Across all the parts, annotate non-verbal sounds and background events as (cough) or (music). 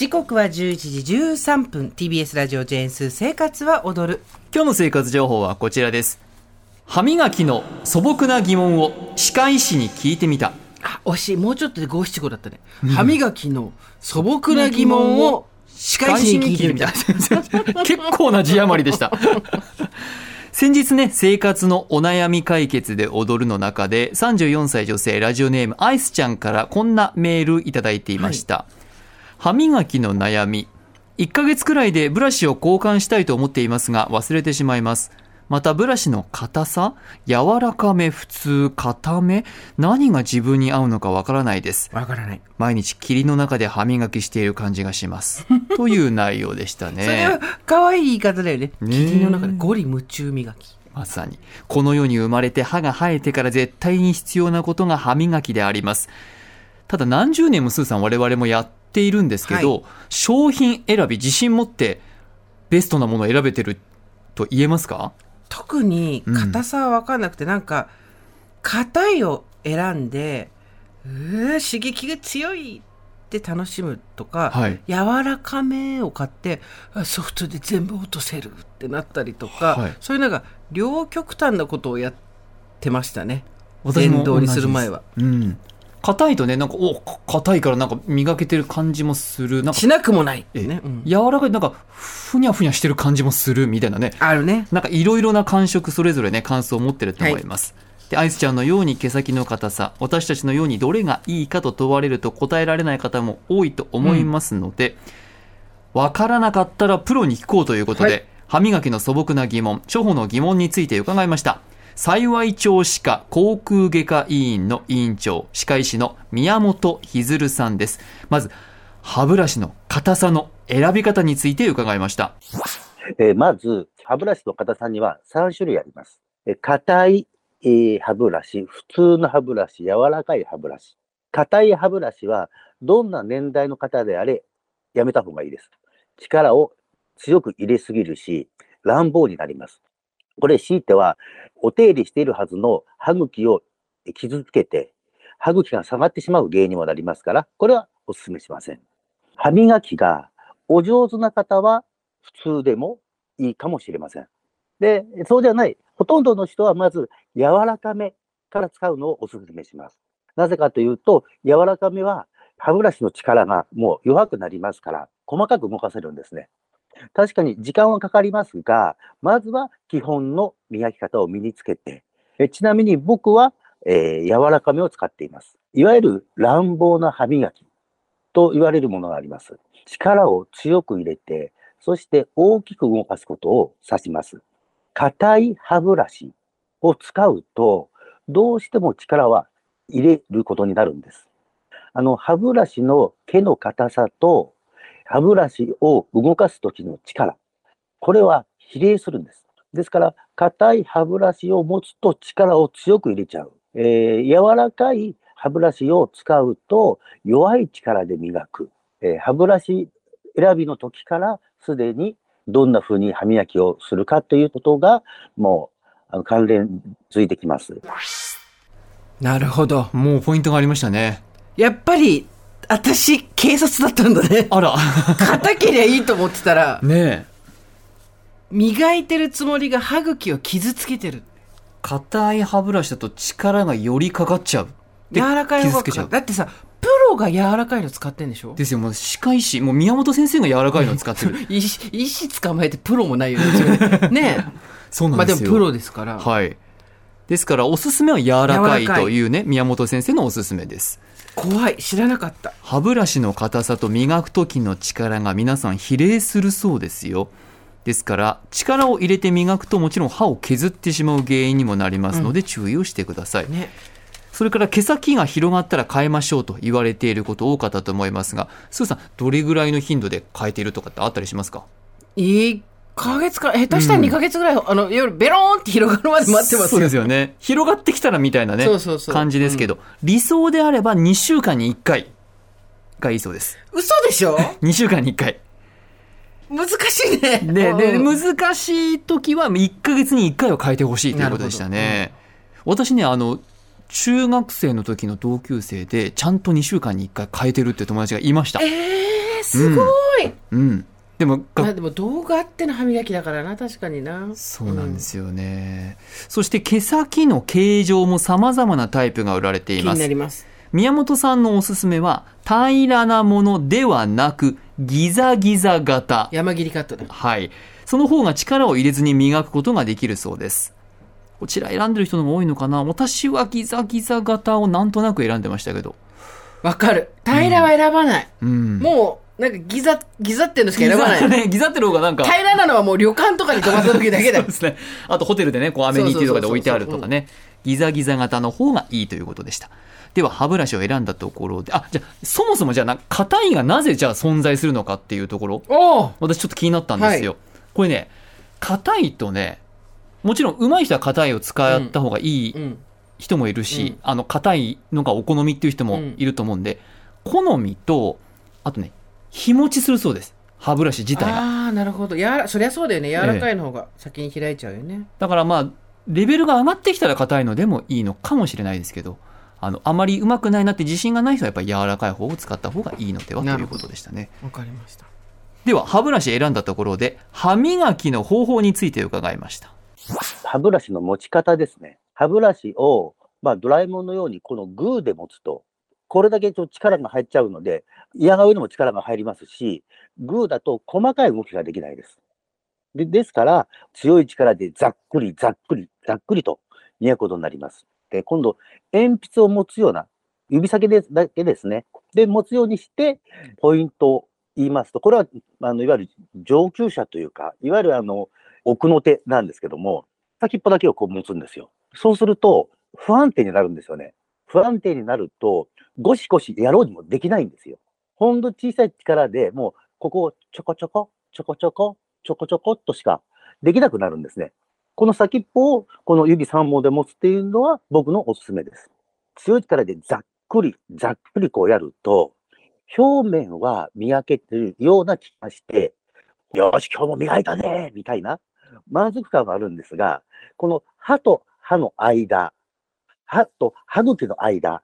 時刻は11時13分。TBS ラジオジェーンス生活は踊る。今日の生活情報はこちらです。歯磨きの素朴な疑問を歯科医師に聞いてみた。あ惜しい。もうちょっとで五七五だったね、歯磨きの素朴な疑問を歯科医師に聞いてみた。結構な字余りでした。先日ね生活のお悩み解決で踊るの中で34歳女性ラジオネームアイスちゃんからこんなメールいただいていました、歯磨きの悩み。1ヶ月くらいでブラシを交換したいと思っていますが忘れてしまいます。またブラシの硬さ柔らかめ普通硬め何が自分に合うのかわからないです。わからない。毎日霧の中で歯磨きしている感じがします。(laughs) という内容でしたそれはね可愛い言い方だよね。霧の中でゴリ夢中磨き。まさに。この世に生まれて歯が生えてから絶対に必要なことが歯磨きであります。ただ何十年もスーさん我々もやっているんですけど、は商品選び自信持ってベストなものを選べてると言えますか？特に硬さは分かんなくて、なんか硬いを選んでうー刺激が強いって楽しむとか、はい。柔らかめを買ってあソフトで全部落とせるってなったりとか、はい。そういうなんか両極端なことをやってましたね。電動にする前は。うん硬いとねなんかおか硬いからなんか磨けてる感じもする。なんかしなくもない、えねうん。柔らかいなんかふにゃふにゃしてる感じもするみたいなね。あるね。なんかいろいろな感触それぞれね感想を持ってると思います、でアイスちゃんのように毛先の硬さ私たちのようにどれがいいかと問われると答えられない方も多いと思いますので、わからなかったらプロに聞こうということで、はい。歯磨きの素朴な疑問初歩の疑問について伺いました幸い町歯科口腔外科医院の委員長歯科医師の宮本ひずるさんですまず歯ブラシの硬さの選び方について伺いましたえーまず、歯ブラシの硬さには3種類あります。硬い、歯ブラシ、普通の歯ブラシ、柔らかい歯ブラシ。硬い歯ブラシは、どんな年代の方であれ、やめた方がいいです。力を強く入れすぎるし、乱暴になります。これ、強いては、お手入れしているはずの歯茎を傷つけて、歯茎が下がってしまう原因にもなりますから、これはお勧めしません。歯磨きがお上手な方は、普通でもいいかもしれません。で、そうじゃない、ほとんどの人はまず柔らかめから使うのをお勧めします。なぜかというと、柔らかめは歯ブラシの力がもう弱くなりますから、細かく動かせるんですね。確かに時間はかかりますが、まずは基本の磨き方を身につけて、えちなみに僕は、えー柔らかめを使っています。いわゆる乱暴な歯磨きと言われるものがあります。力を強く入れて、そして大きく動かすことを指します。硬い歯ブラシを使うと、どうしても力は入れることになるんです。あの、歯ブラシの毛の硬さと、歯ブラシを動かすときの力、これは比例するんです。ですから、硬い歯ブラシを持つと力を強く入れちゃう。えー柔らかい歯ブラシを使うと弱い力で磨く。えー歯ブラシ選びの時からすでにどんな風に歯磨きをするかということがもう関連づいてきます。なるほどもうポイントがありましたねやっぱり私警察だったんだね。あら。(laughs) 硬けりゃいいと思ってたら。ねえ。磨いてるつもりが歯茎を傷つけてる。硬い歯ブラシだと力がよりかかっちゃう。で柔らかい方傷つけちゃう。がだってさプロが柔らかいの使ってんでしょ？ですよもう歯科医師もう宮本先生が柔らかいのを使ってる。(laughs) 医師医師捕まえてプロもないよ (laughs) ねねそうなんですよ、まあでもプロですから、はい。ですからおすすめは柔らかいというね宮本先生のおすすめです怖い。知らなかった。歯ブラシの硬さと磨く時の力が皆さん比例するそうですよ。ですから力を入れて磨くともちろん歯を削ってしまう原因にもなりますので注意をしてください、ね。それから毛先が広がったら変えましょうと言われていること多かったと思いますが、スーさん、どれぐらいの頻度で変えているとかってあったりしますか？1ヶ月か、下手したら2ヶ月ぐらい、あの、夜ベローンって広がるまで待ってますよ。そうですよね。広がってきたらみたいなね、そうそうそう感じですけど、理想であれば2週間に1回がいいそうです。嘘でしょ？(laughs) 2週間に1回。難しいね。で、で、うん難しい時は1ヶ月に1回は変えてほしいということでしたね。私ね、あの、中学生の時の同級生で、ちゃんと2週間に1回変えてるって友達がいました。えー、すごい。うん。でも、がまあでも動画あっての歯磨きだからな、確かにな。そうなんですよね。そして毛先の形状も様々なタイプが売られてい気にます。なります。宮本さんのおすすめは、平らなものではなく、ギザギザ型。山切りカットだ。はい。その方が力を入れずに磨くことができるそうです。こちら選んでる人の方が多いのかな私はギザギザ型をなんとなく選んでましたけど。わかる。平らは選ばない。うん。もう、なんかギザ、ギザっていうのしか選ばない。ギザね、ギザってる方がなんか。平らなのはもう旅館とかに泊まった時だけだよそうで。すね。あとホテルでね、こうアメニティとかで置いてあるとかね。ギザギザ型の方がいいということでした。では歯ブラシを選んだところで、あ、じゃあそもそもじゃあな、硬いがなぜじゃあ存在するのかっていうところ。私ちょっと気になったんですよ。これね、硬いとね、もちろん上手い人は硬いを使った方がいいうん。人もいるし、うんあの硬いのがお好みっていう人もいると思うんで、好みと、あとね、日持ちするそうです。歯ブラシ自体が。ああ、なるほど。やそりゃそうだよね。柔らかいの方が先に開いちゃうよね。だからまあ、レベルが上がってきたら硬いのでもいいのかもしれないですけど、あの、あまり上手くないなって自信がない人はやっぱり柔らかい方を使った方がいいのではということでしたね。わかりました。では、歯ブラシ選んだところで、歯磨きの方法について伺いました。歯ブラシの持ち方ですね。歯ブラシを、まあ、ドラえもんのようにこのグーで持つと、これだけちょっと力が入っちゃうので、嫌が上にも力が入りますし、グーだと細かい動きができないです。でですから、強い力でざっくり、ざっくり、ざっくりと磨くことになります。で、今度、鉛筆を持つような、指先でだけですね。で、持つようにして、ポイントを言いますと、これは、あの、いわゆる上級者というか、いわゆるあの、奥の手なんですけども、先っぽだけをこう持つんですよ。そうすると、不安定になるんですよね。不安定になると、ゴシゴシやろうにもできないんですよ。ほんと小さい力でもう、ここをちょこちょこ、ちょこちょこ、ちょこちょこっとしかできなくなるんですね。この先っぽをこの指3本で持つっていうのは僕のおすすめです。強い力でざっくり、ざっくりこうやると、表面は磨けてるような気がして、よし、今日も磨いたねみたいな満足感があるんですが、この歯と歯の間、歯と歯茎の間、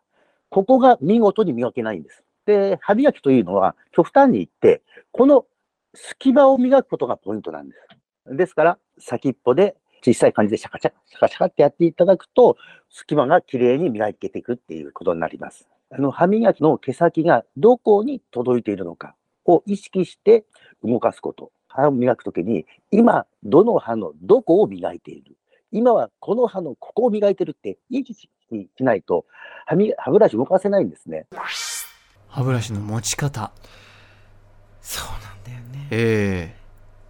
ここが見事に磨けないんです。で、歯磨きというのは極端に言って、この隙間を磨くことがポイントなんです。ですから、先っぽで小さい感じでシャカシャカ、シャカシャカってやっていただくと、隙間がきれいに磨けていくっていうことになります。あの、歯磨きの毛先がどこに届いているのかを意識して動かすこと。歯を磨くときに、今、どの歯のどこを磨いている。今はこの歯のここを磨いてるって意識しないと歯み歯ブラシ動かせないんですね。歯ブラシの持ち方。そうなんだよね。え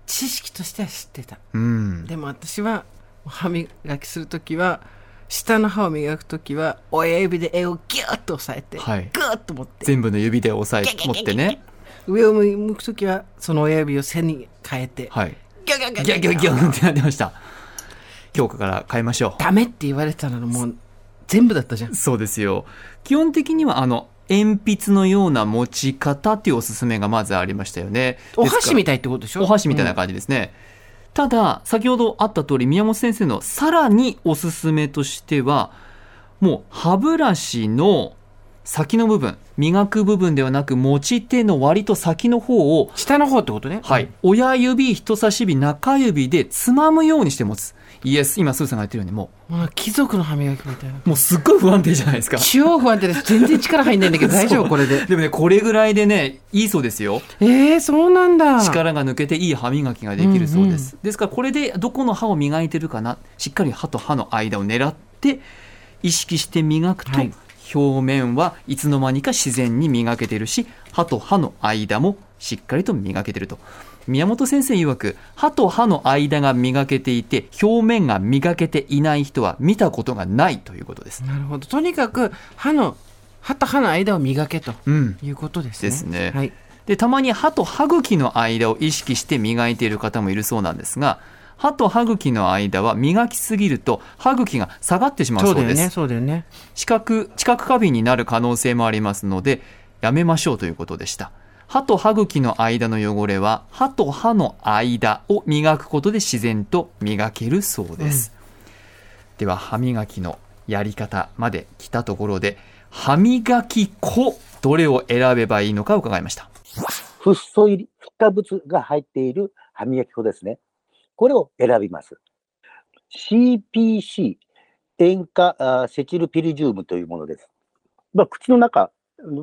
知識としては知ってた。えうん。でも私は歯磨きするときは下の歯を磨くときは親指で絵をギューッと押さえて、はいグーッと持って全部の指で押さえ、持ってね。上を向くときはその親指を背に変えて、はい。ギャギャギャギャギャギャンってなってました。今日から変えましょダメって言われてたのもう全部だったじゃんう。そうですよ。基本的には、あの、鉛筆のような持ち方っていうおすすめがまずありましたよね。お箸みたたいってことでしょ？お箸みたいな感じですね。ただ、先ほどあった通り、宮本先生のさらにおすすめとしては、もう歯ブラシの先の部分、磨く部分ではなく、持ち手の割と先の方を、下の方ってことね。はい、親指、人差し指、中指でつまむようにして持つ。イエス、今、スーさんが言ってるように、ももう貴族の歯磨きみたいな。う、もうすっごい不安定じゃないですか。超不安定です。全然力入んないんだけど大丈夫？これで。でもね、これぐらいでね、いいそうですよ。えー、そうなんだ。力が抜けていい歯磨きができるそうです。ですから、これでどこの歯を磨いてるかな、しっかり歯と歯の間を狙って、意識して磨くと、はい表面はいつの間にか自然に磨けてるし、歯と歯の間もしっかりと磨けてると。宮本先生曰く歯と歯の間が磨けていて表面が磨けていない人は見たことがないということです。なるほど。とにかく歯の歯と歯の間を磨けとうん、いうことですね。ですね。はい。でたまに歯と歯茎の間を意識して磨いている方もいるそうなんですが歯と歯茎の間は磨きすぎると歯茎が下がってしまうそうです。そうだよねそうだよね。知覚知覚過敏になる可能性もありますのでやめましょうということでした。歯と歯茎の間の汚れは歯と歯の間を磨くことで自然と磨けるそうです、では歯磨きのやり方まで来たところで歯磨き粉どれを選べばいいのか伺いました。フッ素入り、フッ化物が入っている歯磨き粉ですね。これを選びます。CPC、塩化あセチルピリジウムというものです。まあ、口の中、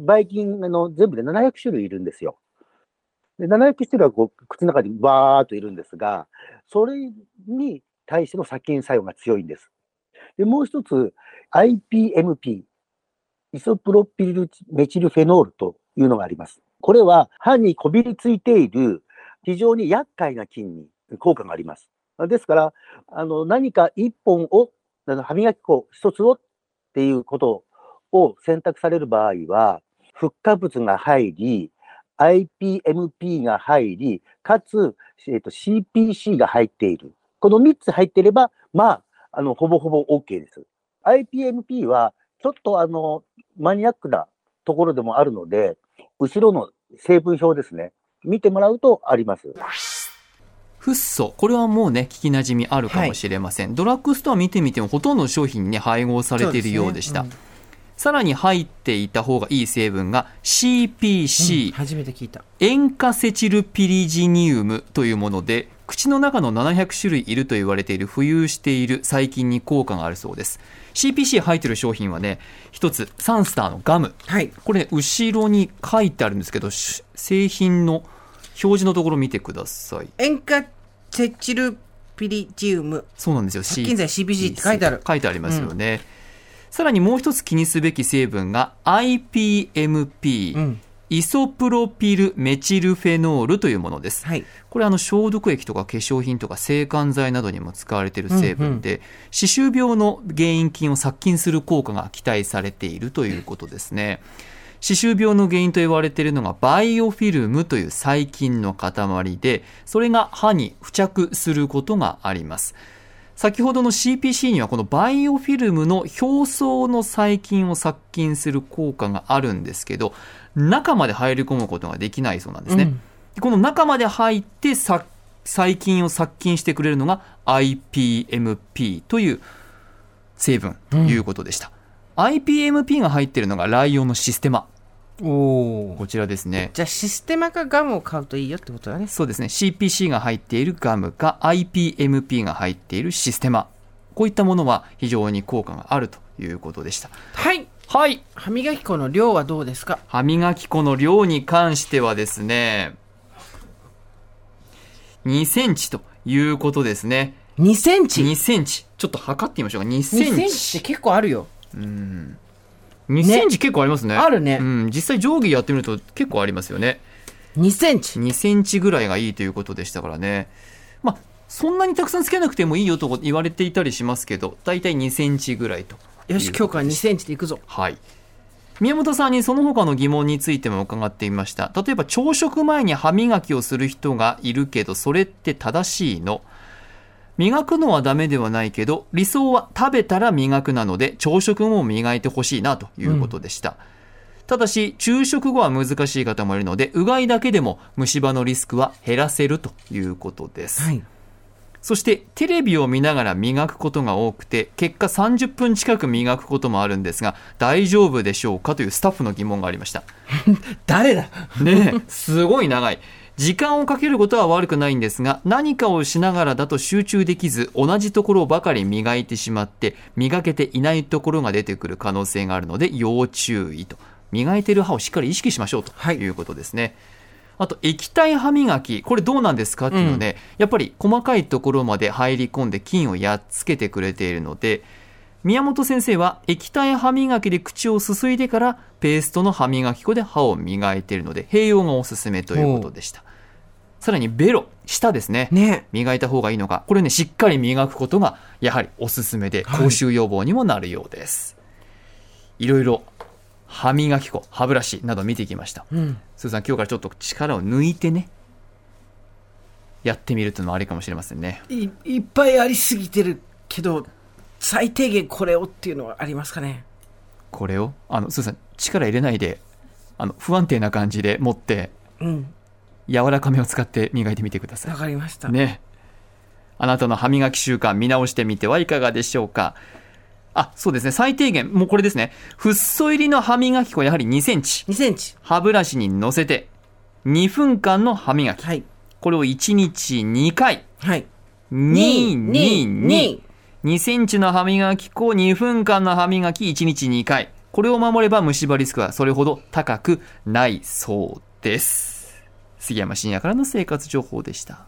ばい菌あの全部で700種類いるんですよ。で700種類はこう口の中にバーっといるんですが、それに対しての殺菌作用が強いんです。でもう一つ、IPMP、イソプロピルメチルフェノールというのがあります。これは歯にこびりついている非常に厄介な菌に効果があります。ですから、あの何か一本を、あの歯磨き粉一つをっていうことを選択される場合は、フッ化物が入り、IPMP が入り、かつ、えーと CPC が入っている。この3つ入っていれば、まあ、あの、ほぼほぼ OK です。IPMP は、ちょっとあの、マニアックなところでもあるので、後ろの成分表ですね。見てもらうとあります。フッ素。これはもうね聞きなじみあるかもしれません、ドラッグストア見てみてもほとんどの商品にね配合されているようでした。そうですね。さらに入っていた方がいい成分がうん CPC、初めて聞いた。塩化セチルピリジニウムというもので口の中の700種類いると言われている浮遊している細菌に効果があるそうです。CPC 入っている商品はね一つサンスターのガム。はい。これ、ね、後ろに書いてあるんですけどし製品の表示のところ見てください。塩化セチルピリジウム。そうなんですよ。殺菌剤 CPC って書いてある。書いてありますよね、さらにもう一つ気にすべき成分が IPMP、うん。イソプロピルメチルフェノールというものです。はい。これあの消毒液とか化粧品とか制汗剤などにも使われている成分で、歯周病の原因菌を殺菌する効果が期待されているということですね。歯周病の原因と言われているのがバイオフィルムという細菌の塊で、それが歯に付着することがあります。先ほどの CPC にはこのバイオフィルムの表層の細菌を殺菌する効果があるんですけど中まで入り込むことができないそうなんですね、うん。この中まで入ってさ細菌を殺菌してくれるのが IPMP という成分ということでした、IPMP が入っているのがライオンのシステマおおこちらですね。じゃあシステマかガムを買うといいよってことだね。そうですね。CPC が入っているガムか IPMP が入っているシステマ。こういったものは非常に効果があるということでした。はい。はい。歯磨き粉の量はどうですか？歯磨き粉の量に関してはですね2センチということですね。2センチ？2センチ。ちょっと測ってみましょうか。2 2センセンチチって結構あるよ2センチ結構ありますね。あるね。うん、実際定規やってみると結構ありますよね。2センチ。2センチぐらいがいいということでしたからね。まあそんなにたくさんつけなくてもいいよと言われていたりしますけど大体2センチぐらいとよし今日から2センチでいくぞ。はい。宮本さんにその他の疑問についても伺ってみました。例えば朝食前に歯磨きをする人がいるけど、それって正しいの？磨くのはダメではないけど、理想は食べたら磨くなので、朝食も磨いてほしいなということでした。ただし、昼食後は難しい方もいるので、うがいだけでも虫歯のリスクは減らせるということです。はいそしてテレビを見ながら磨くことが多くて結果30分近く磨くこともあるんですが大丈夫でしょうかというスタッフの疑問がありました (laughs) 誰だ？ねえすごい長い時間をかけることは悪くないんですが何かをしながらだと集中できず同じところばかり磨いてしまって磨けていないところが出てくる可能性があるので要注意と。磨いてる歯をしっかり意識しましょうとはい。いうことですね、あと液体歯磨きこれどうなんですかっていうので、やっぱり細かいところまで入り込んで菌をやっつけてくれているので宮本先生は液体歯磨きで口をすすいでからペーストの歯磨き粉で歯を磨いているので併用がおすすめということでしたさらにベロ、舌ですね。ね。磨いた方がいいのか。これね、しっかり磨くことが、やはりおすすめで、口臭予防にもなるようです。い、ろいろ、歯磨き粉、歯ブラシなど見てきました。うん。さん、今日からちょっと力を抜いてね、やってみるというのもありかもしれませんね。いいっぱいありすぎてるけど、最低限これをっていうのはありますかね？これを、あの、すーさん、力入れないで、あの、不安定な感じで持って、うん。柔らかめを使って磨いてみてくださいわ。かりました。ね。あなたの歯磨き習慣見直してみてはいかがでしょうか？あ、そうですね。最低限、もうこれですね。フッ素入りの歯磨き粉やはり2センチ。2センチ。歯ブラシに乗せて、2分間の歯磨き。はい。これを1日2回。はい。2、2、2。2。2センチの歯磨き粉、2分間の歯磨き、1日2回。これを守れば虫歯リスクはそれほど高くないそうです。杉山深也からの生活情報でした。